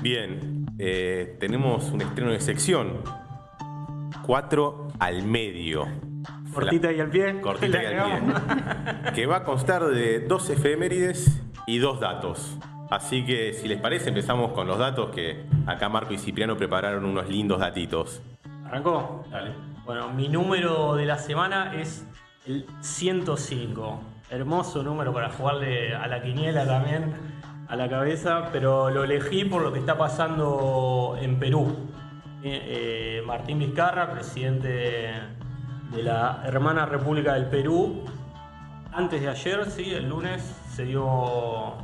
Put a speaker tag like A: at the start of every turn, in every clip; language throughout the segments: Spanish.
A: Bien, eh, tenemos un estreno de sección. 4 al medio.
B: Cortita y al pie.
A: Cortita y al pie. que va a constar de dos efemérides y dos datos. Así que si les parece empezamos con los datos que acá Marco y Cipriano prepararon unos lindos datitos.
B: ¿Arrancó?
A: Dale.
B: Bueno, mi número de la semana es el 105. Hermoso número para jugarle a la quiniela también, a la cabeza, pero lo elegí por lo que está pasando en Perú. Eh, eh, Martín Vizcarra, presidente de la hermana República del Perú, antes de ayer, sí, el lunes, se dio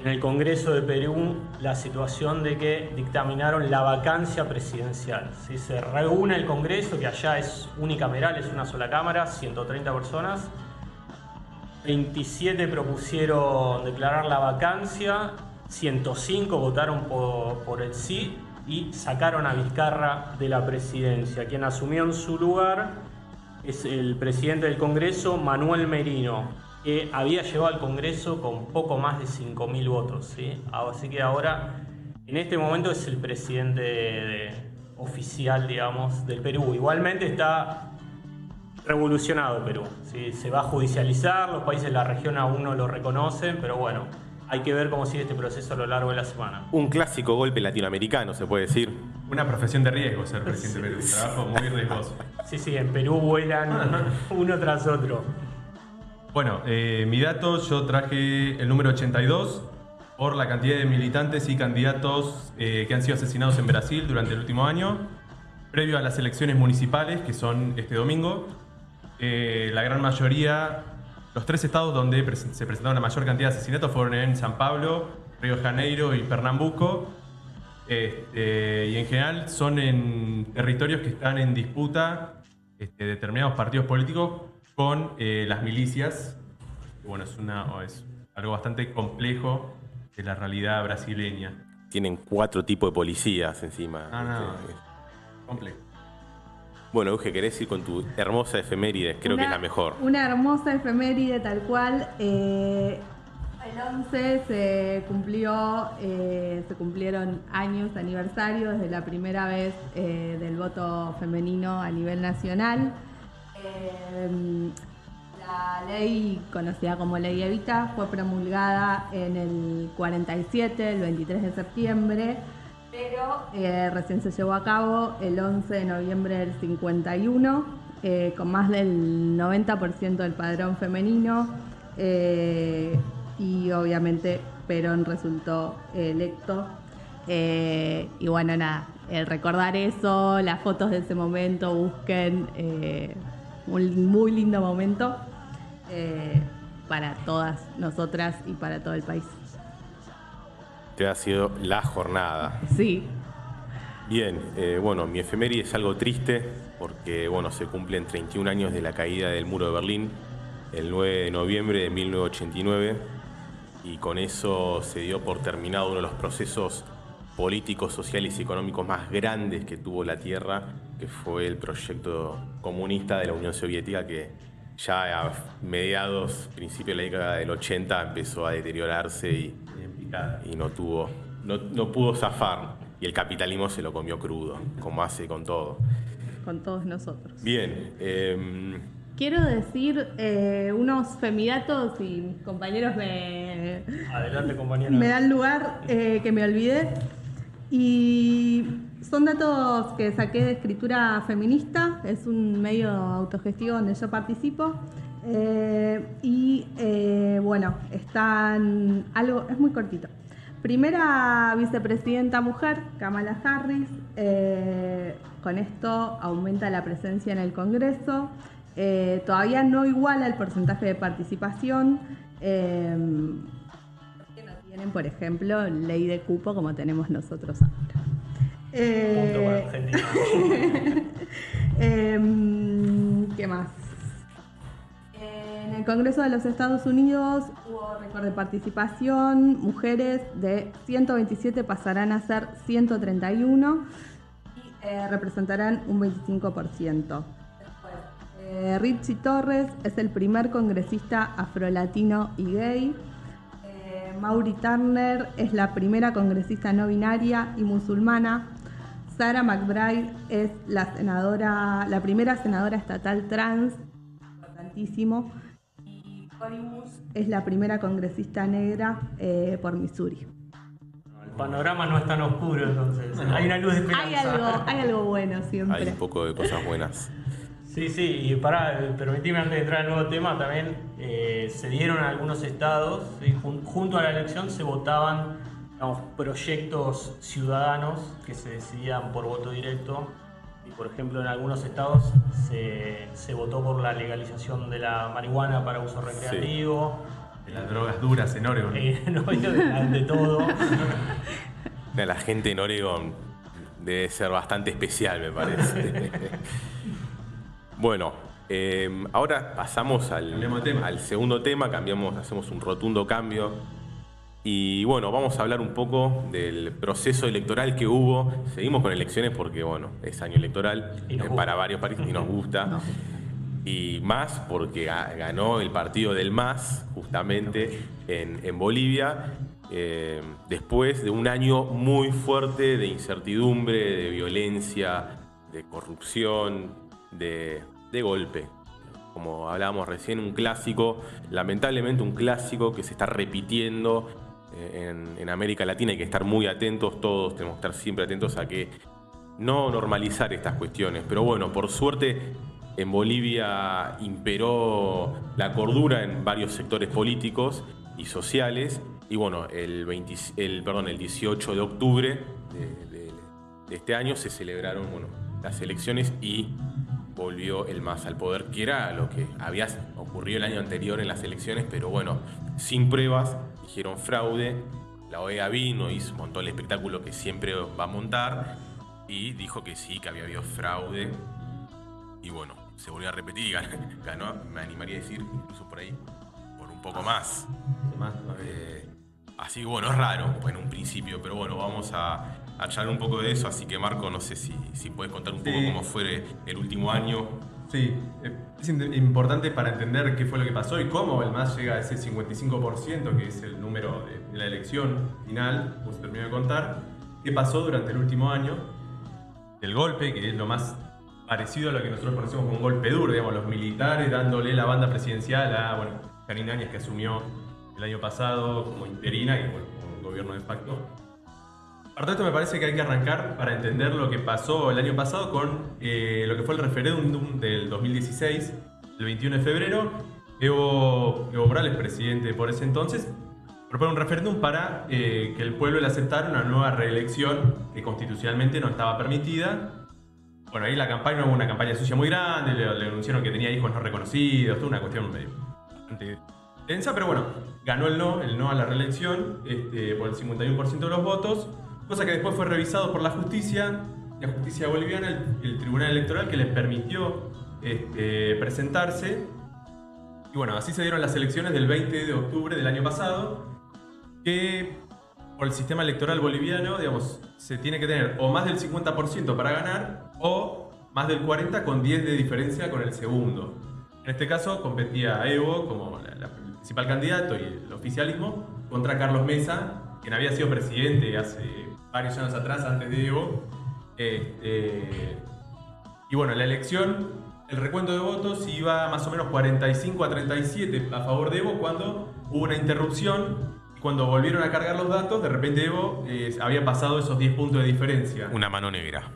B: en el Congreso de Perú la situación de que dictaminaron la vacancia presidencial. Si Se reúne el Congreso, que allá es unicameral, es una sola cámara, 130 personas. 27 propusieron declarar la vacancia, 105 votaron por, el sí y sacaron a Vizcarra de la presidencia. Quien asumió en su lugar es el presidente del Congreso, Manuel Merino, que había llevado al Congreso con poco más de 5.000 votos. ¿sí? Así que ahora, en este momento, es el presidente de- oficial, digamos, del Perú. Igualmente está revolucionado el Perú. ¿sí? Se va a judicializar, los países de la región aún no lo reconocen, pero bueno, hay que ver cómo sigue este proceso a lo largo de la semana.
A: Un clásico golpe latinoamericano, se puede decir.
C: Una profesión de riesgo ser presidente de Perú, un trabajo muy riesgoso.
B: Sí, sí, en Perú vuelan uno tras otro.
C: Bueno, eh, mi dato, yo traje el número 82 por la cantidad de militantes y candidatos eh, que han sido asesinados en Brasil durante el último año, previo a las elecciones municipales, que son este domingo. Eh, la gran mayoría, los tres estados donde se presentaron la mayor cantidad de asesinatos fueron en San Pablo, Río de Janeiro y Pernambuco. Este, y en general son en territorios que están en disputa este, determinados partidos políticos con eh, las milicias. Bueno, es, una, es algo bastante complejo de la realidad brasileña.
A: Tienen cuatro tipos de policías encima.
C: Ah, no. Complejo.
A: Bueno, Euge, ¿querés ir con tu hermosa efeméride? Creo que es la mejor.
D: Una hermosa efeméride tal cual. eh, el 11 se cumplió, eh, se cumplieron años, aniversario desde la primera vez eh, del voto femenino a nivel nacional. Eh, la ley conocida como Ley Evita fue promulgada en el 47, el 23 de septiembre, pero eh, recién se llevó a cabo el 11 de noviembre del 51, eh, con más del 90% del padrón femenino. eh, y obviamente Perón resultó electo. Y bueno, nada, el recordar eso, las fotos de ese momento, busquen un muy lindo momento para todas nosotras y para todo el país.
A: Ha sido la jornada.
D: Sí,
A: Bien, eh, bueno, mi efeméride es algo triste porque, bueno, se cumplen 31 años de la caída del muro de Berlín, el 9 de noviembre de 1989, y con eso se dio por terminado uno de los procesos políticos, sociales y económicos más grandes que tuvo la Tierra, que fue el proyecto comunista de la Unión Soviética que ya a mediados, principios de la década del 80 empezó a deteriorarse y, y no tuvo, no, no pudo zafar. Y el capitalismo se lo comió crudo, como hace con todo.
D: con todos nosotros.
A: Bien, em,
D: Quiero decir eh, unos femidatos y mis compañeros me,
B: Adelante, compañero.
D: me dan lugar eh, que me olvidé. Y son datos que saqué de escritura feminista, es un medio autogestivo donde yo participo. Eh, y eh, bueno, están algo, es muy cortito. Primera vicepresidenta mujer, Kamala Harris. eh, con esto aumenta la presencia en el Congreso. Todavía no iguala el porcentaje de participación. que no tienen, por ejemplo, ley de cupo como tenemos nosotros ahora.
B: Punto para Argentina.
D: ¿Qué más? El Congreso de los Estados Unidos hubo récord de participación, mujeres de 127 pasarán a ser 131 y eh, representarán un 25%. Eh, Richie Torres es el primer congresista afrolatino y gay. Eh, Mauri Turner es la primera congresista no binaria y musulmana. Sarah McBride es la senadora, la primera senadora estatal trans, importantísimo. Y Bush es la primera congresista negra eh, por Missouri.
B: El panorama no es tan oscuro, entonces. Hay una luz de esperanza.
D: Hay algo, hay algo bueno siempre.
A: Hay un poco de cosas buenas.
B: Sí, sí, y para permitirme antes de entrar al nuevo tema, también eh, se dieron algunos estados, junto a la elección se votaban proyectos ciudadanos que se decidían por voto directo. Por ejemplo, en algunos estados se, se votó por la legalización de la marihuana para uso recreativo.
C: De las drogas duras en Oregon.
B: Eh, no, de, de todo.
A: La gente en Oregon debe ser bastante especial, me parece. Bueno, em, ahora pasamos al, al, segundo tema, cambiamos, hacemos un rotundo cambio. Y bueno, vamos a hablar un poco del proceso electoral que hubo. Seguimos con elecciones porque, bueno, es año electoral eh, para varios países y nos gusta. Y más porque ganó el partido del MAS, justamente en, Bolivia, em, después de un año muy fuerte de incertidumbre, de violencia, de corrupción, de, de golpe. Como hablábamos recién, un clásico, lamentablemente un clásico que se está repitiendo en, América Latina. Hay que estar muy atentos, todos tenemos que estar siempre atentos a que no normalizar estas cuestiones. Pero bueno, por suerte en Bolivia imperó la cordura en varios sectores políticos y sociales. Y bueno, el, el, perdón, el 18 de octubre de, de este año se celebraron bueno, las elecciones y volvió el MAS al poder, que era lo que había ocurrido el año anterior en las elecciones, pero bueno, sin pruebas, dijeron fraude, la OEA vino, hizo, montó el espectáculo que siempre va a montar y dijo que sí, que había habido fraude y bueno, se volvió a repetir y ganó, me animaría a decir, incluso por ahí, por un poco más. Eh, así bueno, es raro en un principio, pero bueno, vamos a a un poco de eso, así que Marco, no sé si, si puedes contar un poco cómo fue el último año.
C: Sí, es importante para entender qué fue lo que pasó y cómo el MAS llega a ese 55%, que es el número de, la elección final, como se terminó de contar, qué pasó durante el último año, el golpe, que es lo más parecido a lo que nosotros conocemos como un golpe duro, digamos, los militares dándole la banda presidencial a, bueno, Karina Áñez, que asumió el año pasado como interina bueno, como gobierno de facto Aparte esto, me parece que hay que arrancar para entender lo que pasó el año pasado con eh, lo que fue el referéndum del 2016, el 21 de febrero. Evo, Morales, presidente por ese entonces, propone un referéndum para eh, que el pueblo le aceptara una nueva reelección que constitucionalmente no estaba permitida. Bueno, ahí la campaña hubo una campaña sucia muy grande, le, le anunciaron que tenía hijos no reconocidos, toda una cuestión bastante tensa, pero bueno, ganó el no, el no a la reelección este, por el 51% de los votos cosa que después fue revisado por la justicia, la justicia boliviana, el, tribunal electoral que les permitió este, presentarse. Y bueno, así se dieron las elecciones del 20 de octubre del año pasado, que por el sistema electoral boliviano, digamos, se tiene que tener o más del 50% para ganar o más del 40% con 10 de diferencia con el segundo. En este caso competía Evo como el principal candidato y el oficialismo contra Carlos Mesa, quien había sido presidente hace varios años atrás, antes de Evo. Este, y bueno, la elección, el recuento de votos iba más o menos 45 a 37 a favor de Evo cuando hubo una interrupción. Cuando volvieron a cargar los datos, de repente Evo eh, había pasado esos 10 puntos de diferencia.
A: Una mano negra.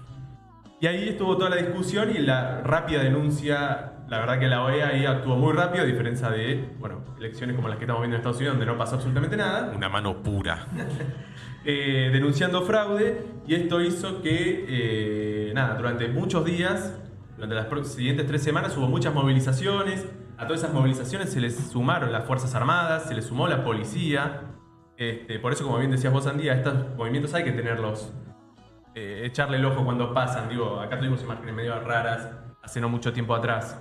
C: Y ahí estuvo toda la discusión y la rápida denuncia. La verdad que la OEA ahí actuó muy rápido, a diferencia de bueno, elecciones como las que estamos viendo en Estados Unidos, donde no pasó absolutamente nada.
A: Una mano pura.
C: Eh, denunciando fraude y esto hizo que, eh, nada, durante muchos días, durante las siguientes tres semanas hubo muchas movilizaciones, a todas esas movilizaciones se les sumaron las Fuerzas Armadas, se les sumó la policía, este, por eso como bien decías vos Andía, estos movimientos hay que tenerlos, eh, echarle el ojo cuando pasan, digo, acá tuvimos imágenes medio raras hace no mucho tiempo atrás.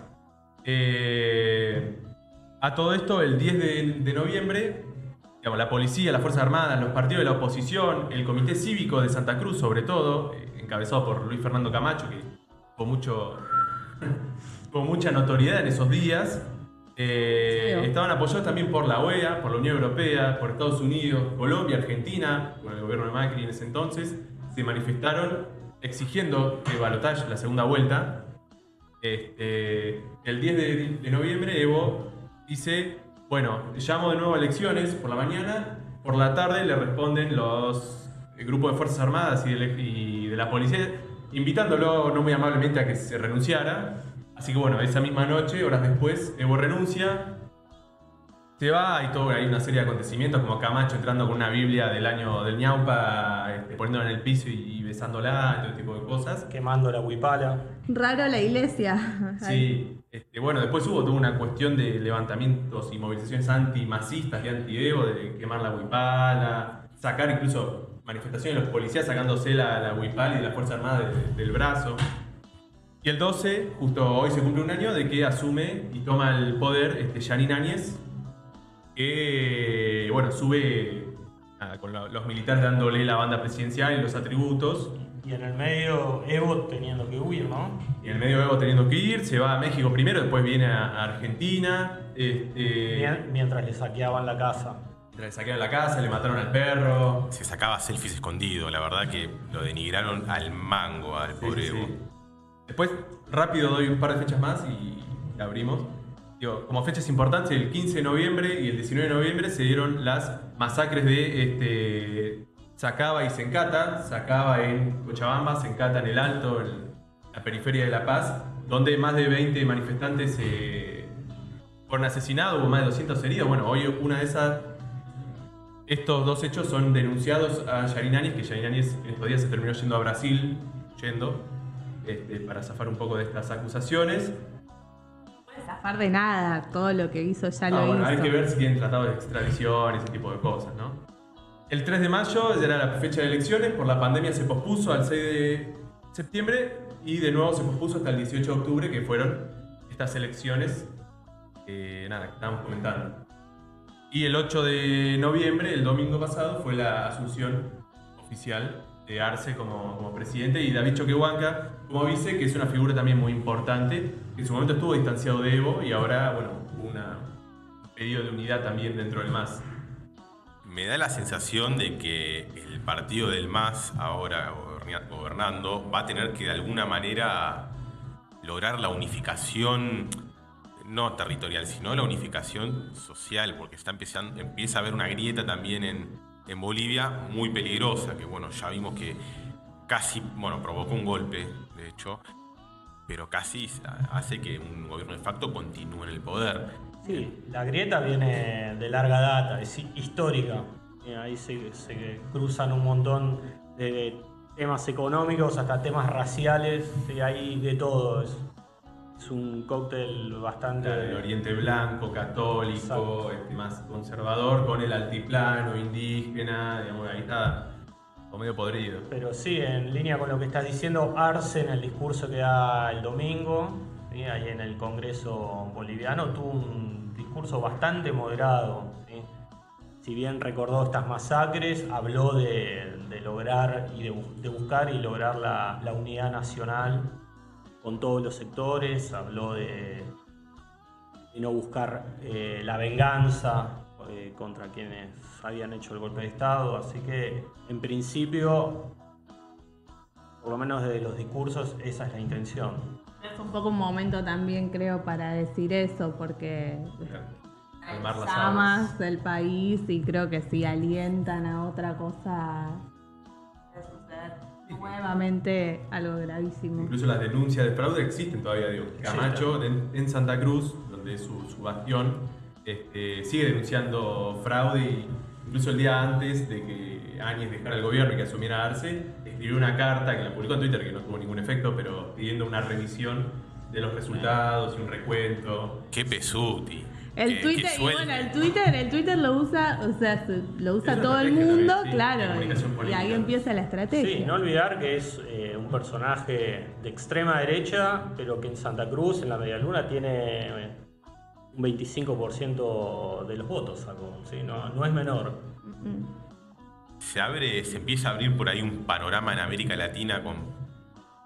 C: a todo esto, el 10 de noviembre la policía, las Fuerzas Armadas, los partidos de la oposición, el Comité Cívico de Santa Cruz, sobre todo, eh, encabezado por Luis Fernando Camacho, que tuvo, mucho, mucha notoriedad en esos días, Eh, estaban apoyados también por la OEA, por la Unión Europea, por Estados Unidos, Colombia, Argentina, con el gobierno de Macri en ese entonces, se manifestaron exigiendo que Balotage, la segunda vuelta, este, el 10 de, de noviembre Evo dice, bueno, llamo de nuevo a elecciones por la mañana, por la tarde le responden los grupos de Fuerzas Armadas y de, y de la policía, invitándolo no muy amablemente a que se renunciara. Así que bueno, esa misma noche, horas después, Evo renuncia, se va, y todo, hay una serie de acontecimientos como Camacho entrando con una Biblia del año del ñaupa, este, poniéndola en el piso y, besándola, todo tipo de cosas.
B: Quemando la huipala.
D: Raro la iglesia.
C: Sí, este, bueno, después hubo toda una cuestión de levantamientos y movilizaciones antimasistas y anti-Evo, de quemar la huipala, sacar incluso manifestaciones de los policías sacándose la, la huipala y de la Fuerza Armada del brazo. Y el 12, justo hoy se cumple un año de que asume y toma el poder este, Janine Áñez, que bueno, sube con los militares dándole la banda presidencial y los atributos.
B: Y en el medio Evo teniendo que huir, ¿no?
C: Y en el medio Evo teniendo que ir, se va a México primero, después viene a Argentina. Este...
B: Mientras le saqueaban la casa.
C: Mientras le saqueaban la casa, le mataron al perro.
A: Se sacaba selfies escondido, la verdad que lo denigraron al mango al pobre Evo.
C: Después, rápido doy un par de fechas más y abrimos como fechas importantes, el 15 de noviembre y el 19 de noviembre se dieron las masacres de este, Sacaba y Sencata. Sacaba en Cochabamba, Sencata en el Alto, en la periferia de La Paz, donde más de 20 manifestantes eh, fueron asesinados, hubo más de 200 heridos. Bueno, hoy una de esas estos dos hechos son denunciados a Yarin que Yarin en estos días se terminó yendo a Brasil, yendo, este, para zafar un poco de estas acusaciones
D: zafar de nada, todo lo que hizo ya lo
C: bueno,
D: hizo.
C: Hay que ver si tienen tratado de extradición y ese tipo de cosas, ¿no? El 3 de mayo ya era la fecha de elecciones, por la pandemia se pospuso al 6 de septiembre y de nuevo se pospuso hasta el 18 de octubre, que fueron estas elecciones nada, que estábamos comentando. Y el 8 de noviembre, el domingo pasado, fue la asunción oficial de Arce como, como presidente y David Choquehuanca como vice, que es una figura también muy importante, que en su momento estuvo distanciado de Evo y ahora, bueno, un pedido de unidad también dentro del MAS.
A: Me da la sensación de que el partido del MAS, ahora gobernando, va a tener que de alguna manera lograr la unificación, no territorial, sino la unificación social, porque está empezando, empieza a haber una grieta también en, en Bolivia muy peligrosa, que bueno, ya vimos que casi, bueno, provocó un golpe, de hecho, pero casi hace que un gobierno de facto continúe en el poder.
B: Sí, la grieta viene de larga data, es histórica. Ahí se, cruzan un montón de temas económicos hasta temas raciales, y hay de todo. Es, un cóctel bastante...
C: el Oriente Blanco, católico, este, más conservador, con el altiplano, indígena, digamos, ahí está medio podrido.
B: Pero sí, en línea con lo que estás diciendo, Arce en el discurso que da el domingo, ahí en el Congreso boliviano, tuvo un discurso bastante moderado. Si bien recordó estas masacres, habló de, lograr y de, buscar y lograr la, unidad nacional con todos los sectores, habló de, no buscar eh, la venganza eh, contra quienes habían hecho el golpe de Estado, así que en principio, por lo menos de los discursos, esa es la intención.
D: Es un poco un momento también, creo, para decir eso, porque las llamas del país y creo que si alientan a otra cosa nuevamente algo gravísimo.
C: Incluso las denuncias de fraude existen todavía, digo. Camacho en, Santa Cruz, donde es su, su bastión, este, sigue denunciando fraude y incluso el día antes de que Áñez dejara el gobierno y que asumiera Arce, escribió una carta que la publicó en Twitter que no tuvo ningún efecto, pero pidiendo una revisión de los resultados y un recuento.
A: ¡Qué pesuti!
D: El Twitter, bueno, el Twitter, el Twitter lo usa, o sea, lo usa todo el mundo, claro. Y ahí empieza la estrategia.
B: Sí, no olvidar que es eh, un personaje de extrema derecha, pero que en Santa Cruz, en la Media Luna, tiene un 25% de los votos ¿sí? no, es menor.
A: Se abre, se empieza a abrir por ahí un panorama en América Latina con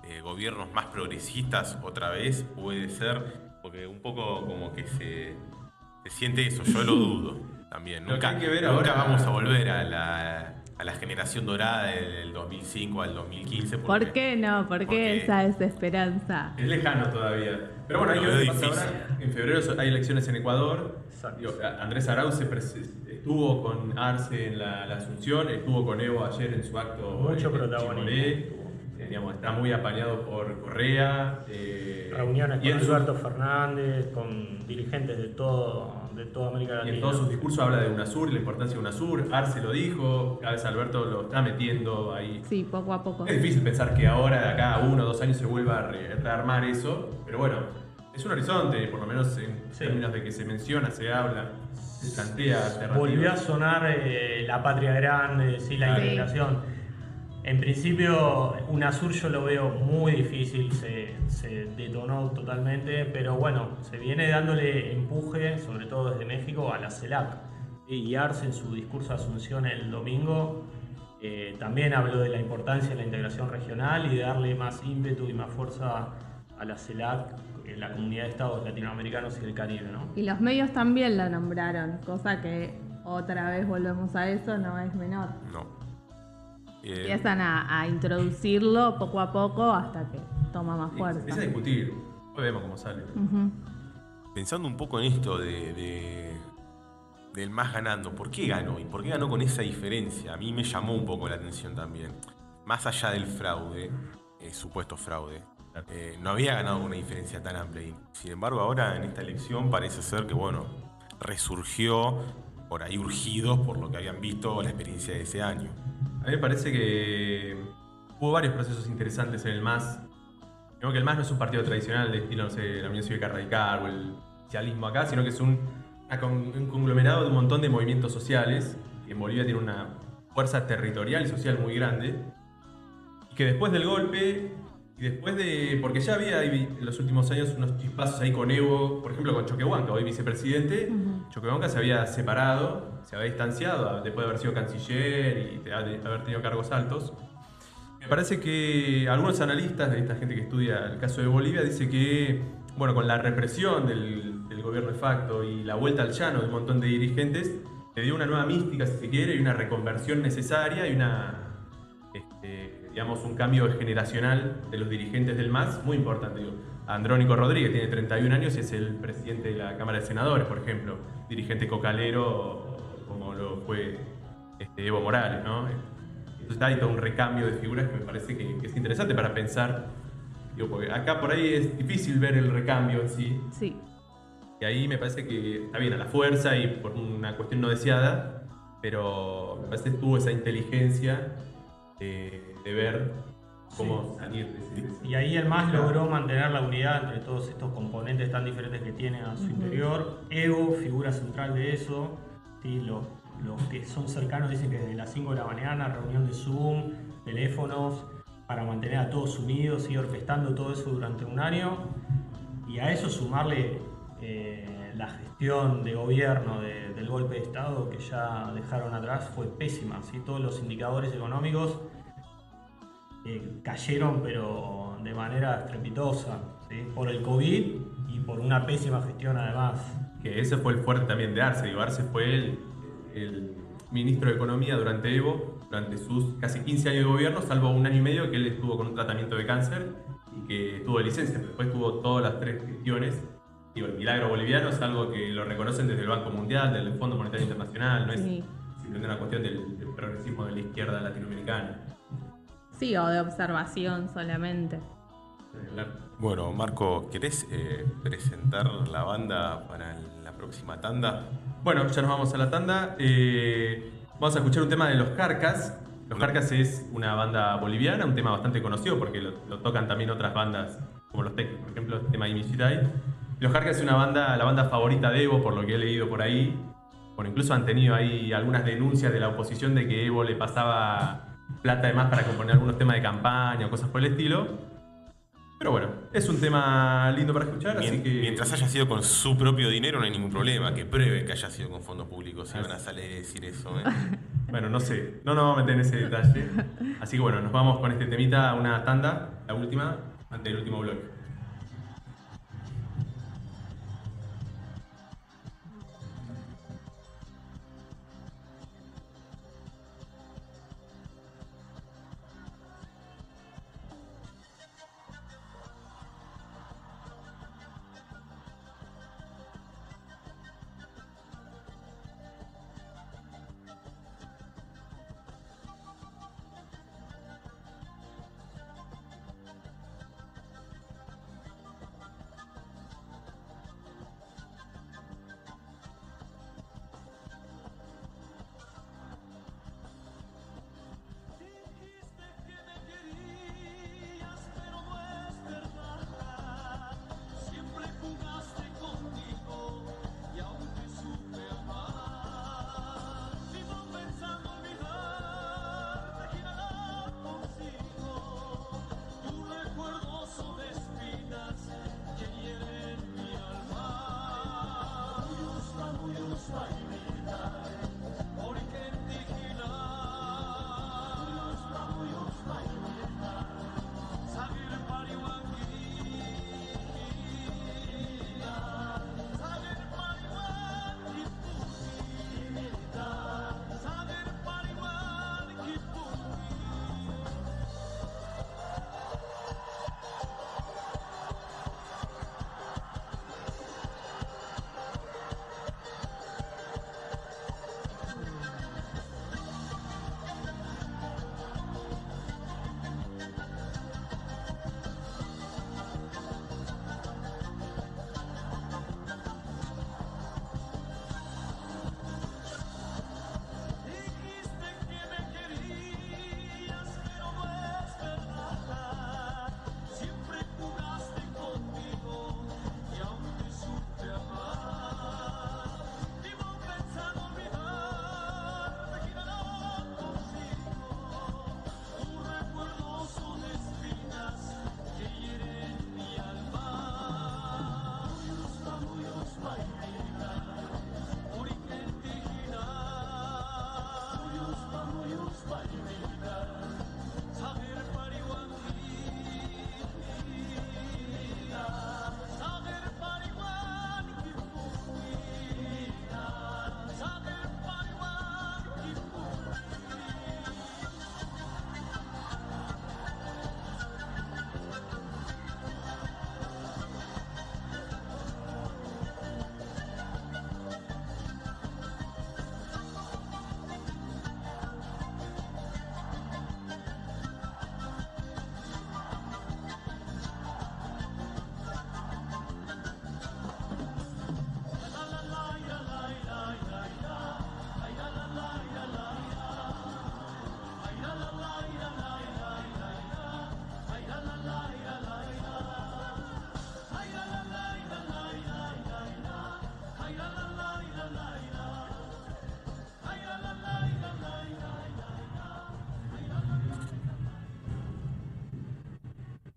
A: eh, gobiernos más progresistas otra vez, puede ser, porque un poco como que se se siente eso, yo lo dudo también.
C: Lo que
A: Nunca,
C: hay que ver
A: nunca
C: ahora-
A: vamos a volver a la, a la generación dorada del 2005 al 2015. porque-
D: ¿Por qué no? ¿Por qué
A: porque-
D: esa desesperanza?
C: Es lejano todavía. Pero bueno,
A: difícil.
C: ahora. En febrero hay elecciones en Ecuador. Digo, Andrés Arauz estuvo con Arce en la, la Asunción, estuvo con Evo ayer en su acto.
B: Mucho
C: en
B: protagonismo.
C: Eh, digamos, está muy apañado por Correa. eh,
B: Reuniones
C: y
B: con
C: su-
B: Alberto Fernández, con dirigentes de todo, de toda América
C: Y
B: Latina.
C: en todos sus discursos habla de UNASUR, la importancia de UNASUR. Arce lo dijo, cada vez Alberto lo está metiendo ahí.
D: Sí, poco a poco.
C: Es difícil pensar que ahora, de acá a uno o dos años, se vuelva a re- rearmar eso, pero bueno, es un horizonte, por lo menos en
B: Sí.
C: términos de que se menciona, se habla, se plantea.
B: Volvió a sonar eh, la patria grande, sí, la
D: Sí.
B: integración. En principio, UNASUR yo lo veo muy difícil, se, se detonó totalmente, pero bueno, se viene dándole empuje, sobre todo desde México, a la CELAC. Y Arce en su discurso de Asunción el domingo eh, también habló de la importancia de la integración regional y de darle más ímpetu y más fuerza a la CELAC, eh, la comunidad de estados latinoamericanos y del Caribe, ¿no?
D: Y los medios también la nombraron, cosa que otra vez volvemos a eso, no es menor.
A: No. Eh,
D: Empiezan a, a introducirlo poco a poco hasta que toma más fuerza.
C: empieza a discutir, hoy vemos cómo sale.
A: Pensando un poco en esto de, de- del más ganando, ¿por qué ganó? ¿Y por qué ganó con esa diferencia? A mí me llamó un poco la atención también. Más allá del fraude, eh, supuesto fraude, eh, no había ganado con una diferencia tan amplia. Y, sin embargo, ahora en esta elección parece ser que, bueno, resurgió por ahí urgidos por lo que habían visto la experiencia de ese año.
C: Mí me parece que hubo varios procesos interesantes en el MAS. Creo que el MAS no es un partido tradicional de estilo, no sé, la Unión Cívica Radical o el socialismo acá, sino que es un, un conglomerado de un montón de movimientos sociales, que en Bolivia tiene una fuerza territorial y social muy grande, y que después del golpe, y después de... porque ya había en los últimos años unos chispazos ahí con Evo, por ejemplo con Choquehuanca, hoy vicepresidente. Choquehuanca se había separado, se había distanciado después de haber sido canciller y de haber tenido cargos altos. Me parece que algunos analistas de esta gente que estudia el caso de Bolivia dice que, bueno, con la represión del, del gobierno de facto y la vuelta al llano de un montón de dirigentes, le dio una nueva mística, si se quiere, y una reconversión necesaria y una, este, digamos, un cambio generacional de los dirigentes del MAS muy importante. Digo, Andrónico Rodríguez tiene 31 años y es el presidente de la Cámara de Senadores, por ejemplo, dirigente cocalero como lo fue este, Evo Morales, ¿no? Entonces hay todo un recambio de figuras que me parece que, que es interesante para pensar. Digo, porque acá por ahí es difícil ver el recambio en sí.
D: Sí.
C: Y ahí me parece que está bien a la fuerza y por una cuestión no deseada, pero me parece que tuvo esa inteligencia de, de ver cómo salir de ese- de ese-
B: Y ahí el MAS logró mantener la unidad entre todos estos componentes tan diferentes que tiene a su interior. Evo, figura central de eso. ¿sí? Los, los que son cercanos dicen que desde las 5 de la mañana, reunión de Zoom, teléfonos, para mantener a todos unidos y orquestando todo eso durante un año. Y a eso sumarle eh, la gestión de gobierno de- del golpe de Estado que ya dejaron atrás fue pésima. ¿sí? Todos los indicadores económicos eh, cayeron, pero de manera estrepitosa, ¿sí? por el COVID y por una pésima gestión además.
C: Que ese fue el fuerte también de Arce. Digo, Arce fue el, el ministro de Economía durante Evo, durante sus casi 15 años de gobierno, salvo un año y medio que él estuvo con un tratamiento de cáncer y que tuvo licencia. pero Después tuvo todas las tres gestiones. Digo, el milagro boliviano es algo que lo reconocen desde el Banco Mundial, desde el Fondo Monetario Internacional, no es
D: Sí.
C: simplemente una cuestión del, del progresismo de la izquierda latinoamericana.
D: Sí, o de observación solamente.
A: Bueno, Marco, ¿querés eh, presentar la banda para la próxima tanda?
C: Bueno, ya nos vamos a la tanda. Eh, vamos a escuchar un tema de Los Carcas. Los Carcas es una banda boliviana, un tema bastante conocido porque lo, lo tocan también otras bandas como los Tecos, por ejemplo, el tema de Imichitai. Los Carcas es una banda, la banda favorita de Evo, por lo que he leído por ahí. Bueno, incluso han tenido ahí algunas denuncias de la oposición de que Evo le pasaba plata además para componer algunos temas de campaña o cosas por el estilo. Pero bueno, es un tema lindo para escuchar, así que...
A: Mientras haya sido con su propio dinero no hay ningún problema, que prueben que haya sido con fondos públicos, si van a salir a decir eso. ¿eh?
C: Bueno, no sé, no nos vamos a meter en ese detalle. Así que bueno, nos vamos con este temita a una tanda, la última, antes del último bloque.